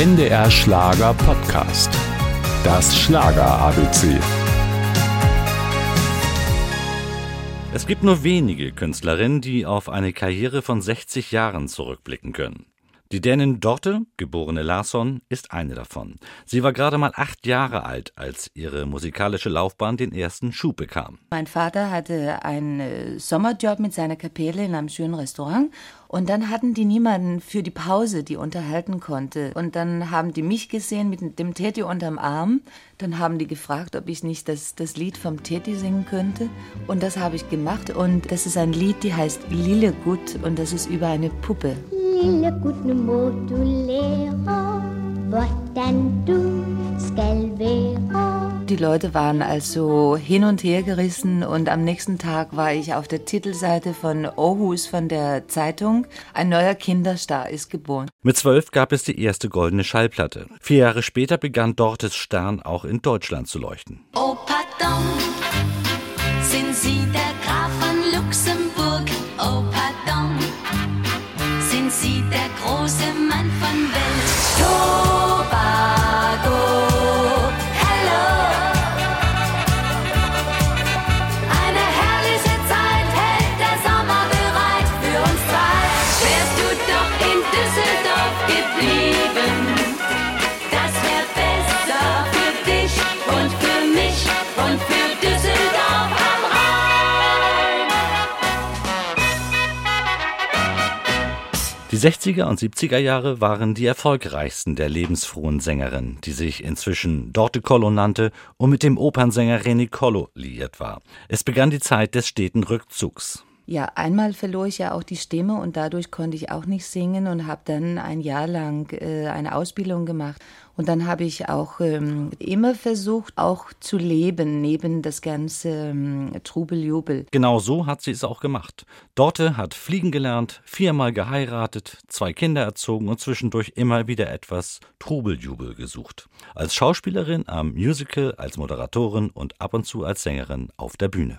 NDR Schlager Podcast. Das Schlager ABC. Es gibt nur wenige Künstlerinnen, die auf eine Karriere von 60 Jahren zurückblicken können. Die Dänin Dorte, geborene Larsson, ist eine davon. Sie war gerade mal acht Jahre alt, als ihre musikalische Laufbahn den ersten Schub bekam. Mein Vater hatte einen äh, Sommerjob mit seiner Kapelle in einem schönen Restaurant und dann hatten die niemanden für die Pause, die unterhalten konnte. Und dann haben die mich gesehen mit dem Teti unterm Arm. Dann haben die gefragt, ob ich nicht das, das Lied vom Teti singen könnte. Und das habe ich gemacht. Und das ist ein Lied, die heißt Lille Gut und das ist über eine Puppe. lille gutten må du lære, hvordan du Leute waren also hin und her gerissen und am nächsten Tag war ich auf der Titelseite von Aarhus von der Zeitung. Ein neuer Kinderstar ist geboren. Mit zwölf gab es die erste goldene Schallplatte. Vier Jahre später begann Dortes Stern auch in Deutschland zu leuchten. Oh, pardon, sind Sie der Die 60er und 70er Jahre waren die erfolgreichsten der lebensfrohen Sängerin, die sich inzwischen Dorte Collo nannte und mit dem Opernsänger René Collo liiert war. Es begann die Zeit des steten Rückzugs. Ja, einmal verlor ich ja auch die Stimme und dadurch konnte ich auch nicht singen und habe dann ein Jahr lang äh, eine Ausbildung gemacht. Und dann habe ich auch ähm, immer versucht, auch zu leben, neben das ganze ähm, Trubeljubel. Genau so hat sie es auch gemacht. Dorte hat fliegen gelernt, viermal geheiratet, zwei Kinder erzogen und zwischendurch immer wieder etwas Trubeljubel gesucht. Als Schauspielerin am Musical, als Moderatorin und ab und zu als Sängerin auf der Bühne.